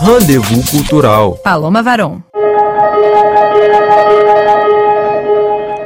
Rendezvous Cultural. Paloma Varon.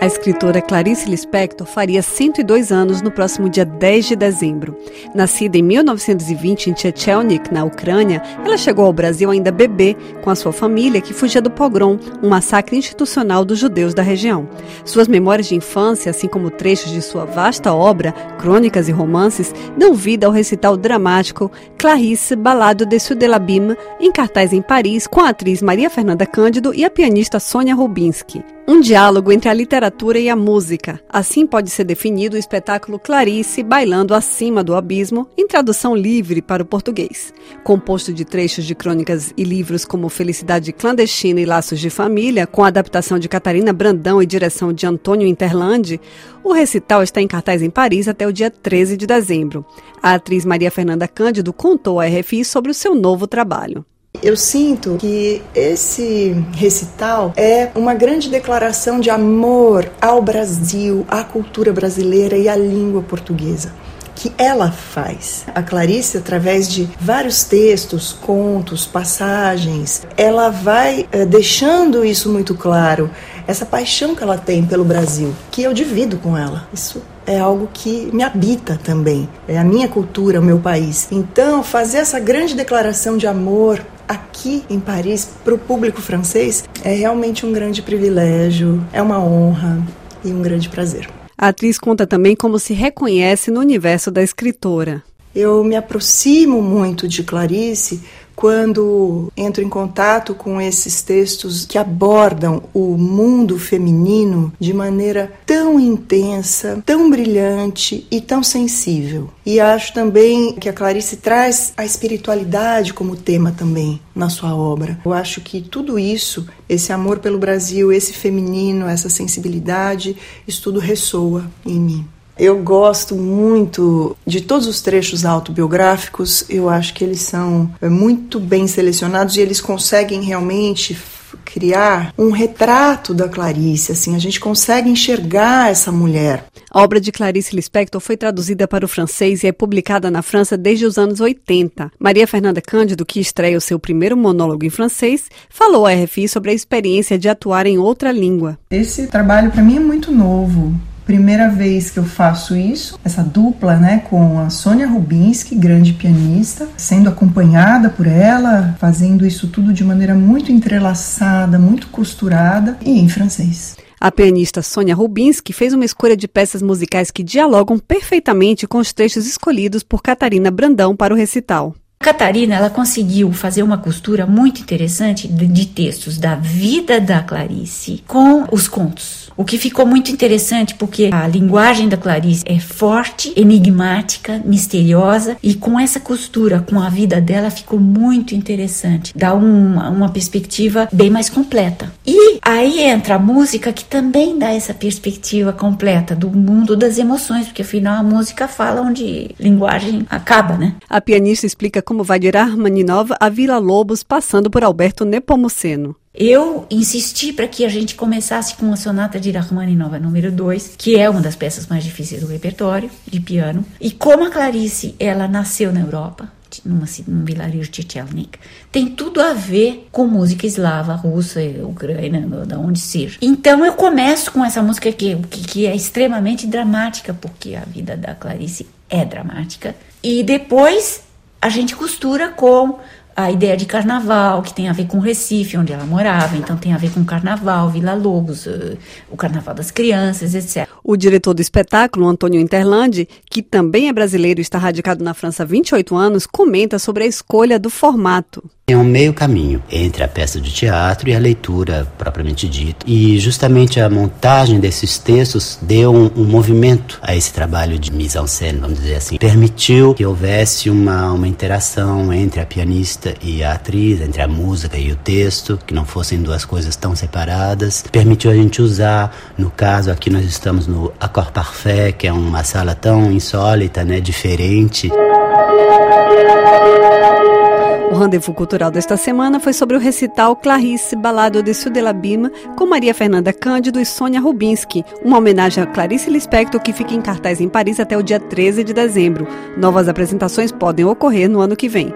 A escritora Clarice Lispector faria 102 anos no próximo dia 10 de dezembro. Nascida em 1920 em Chechelnik, na Ucrânia, ela chegou ao Brasil ainda bebê com a sua família que fugia do pogrom, um massacre institucional dos judeus da região. Suas memórias de infância, assim como trechos de sua vasta obra, crônicas e romances, dão vida ao recital dramático Clarice Balado de Sudelabim, em cartaz em Paris, com a atriz Maria Fernanda Cândido e a pianista Sônia Rubinski. Um diálogo entre a literatura e a música. Assim pode ser definido o espetáculo Clarice Bailando Acima do Abismo, em tradução livre para o português. Composto de trechos de crônicas e livros como Felicidade Clandestina e Laços de Família, com adaptação de Catarina Brandão e direção de Antônio Interlandi, o recital está em cartaz em Paris até o dia 13 de dezembro. A atriz Maria Fernanda Cândido contou à RFI sobre o seu novo trabalho. Eu sinto que esse recital é uma grande declaração de amor ao Brasil, à cultura brasileira e à língua portuguesa que ela faz. A Clarice, através de vários textos, contos, passagens, ela vai é, deixando isso muito claro, essa paixão que ela tem pelo Brasil, que eu divido com ela. Isso é algo que me habita também, é a minha cultura, o meu país. Então, fazer essa grande declaração de amor aqui em Paris para o público francês é realmente um grande privilégio, é uma honra e um grande prazer. A atriz conta também como se reconhece no universo da escritora. Eu me aproximo muito de Clarice quando entro em contato com esses textos que abordam o mundo feminino de maneira tão intensa, tão brilhante e tão sensível. E acho também que a Clarice traz a espiritualidade como tema também na sua obra. Eu acho que tudo isso, esse amor pelo Brasil, esse feminino, essa sensibilidade, isso tudo ressoa em mim. Eu gosto muito de todos os trechos autobiográficos, eu acho que eles são é, muito bem selecionados e eles conseguem realmente criar um retrato da Clarice, assim, a gente consegue enxergar essa mulher. A obra de Clarice Lispector foi traduzida para o francês e é publicada na França desde os anos 80. Maria Fernanda Cândido, que estreia o seu primeiro monólogo em francês, falou à RFI sobre a experiência de atuar em outra língua. Esse trabalho para mim é muito novo primeira vez que eu faço isso, essa dupla, né, com a Sônia Rubinski, grande pianista, sendo acompanhada por ela, fazendo isso tudo de maneira muito entrelaçada, muito costurada e em francês. A pianista Sônia Rubinski fez uma escolha de peças musicais que dialogam perfeitamente com os trechos escolhidos por Catarina Brandão para o recital. Catarina, ela conseguiu fazer uma costura muito interessante de, textos da vida da Clarice com os contos. O que ficou muito interessante porque a linguagem da Clarice é forte, enigmática, misteriosa e com essa costura com a vida dela ficou muito interessante. Dá uma, uma perspectiva bem mais completa. E aí entra a música que também dá essa perspectiva completa do mundo das emoções, porque afinal a música fala onde linguagem acaba, né? A pianista explica como vai de Rachmaninov a Vila Lobos passando por Alberto Nepomuceno. Eu insisti para que a gente começasse com a sonata de Rachmaninoff número 2, que é uma das peças mais difíceis do repertório de piano. E como a Clarice, ela nasceu na Europa, numa, num vilarejo de Chelnik, tem tudo a ver com música eslava, russa, ucrânia, da onde seja. Então eu começo com essa música que, que, que é extremamente dramática, porque a vida da Clarice é dramática. E depois a gente costura com a ideia de carnaval, que tem a ver com Recife, onde ela morava, então tem a ver com carnaval, Vila Lobos, eh, o carnaval das crianças, etc. O diretor do espetáculo, Antônio Interlandi, que também é brasileiro e está radicado na França há 28 anos, comenta sobre a escolha do formato. É um meio caminho entre a peça de teatro e a leitura propriamente dita. E justamente a montagem desses textos deu um, um movimento a esse trabalho de mise-en-scène, vamos dizer assim. Permitiu que houvesse uma, uma interação entre a pianista e a atriz, entre a música e o texto, que não fossem duas coisas tão separadas. Permitiu a gente usar, no caso aqui nós estamos no Accord Parfait, que é uma sala tão insólita, né, diferente. O rendezvous cultural desta semana foi sobre o recital Clarice Balado de Sudelabima com Maria Fernanda Cândido e Sônia Rubinski, uma homenagem a Clarice Lispector que fica em cartaz em Paris até o dia 13 de dezembro. Novas apresentações podem ocorrer no ano que vem.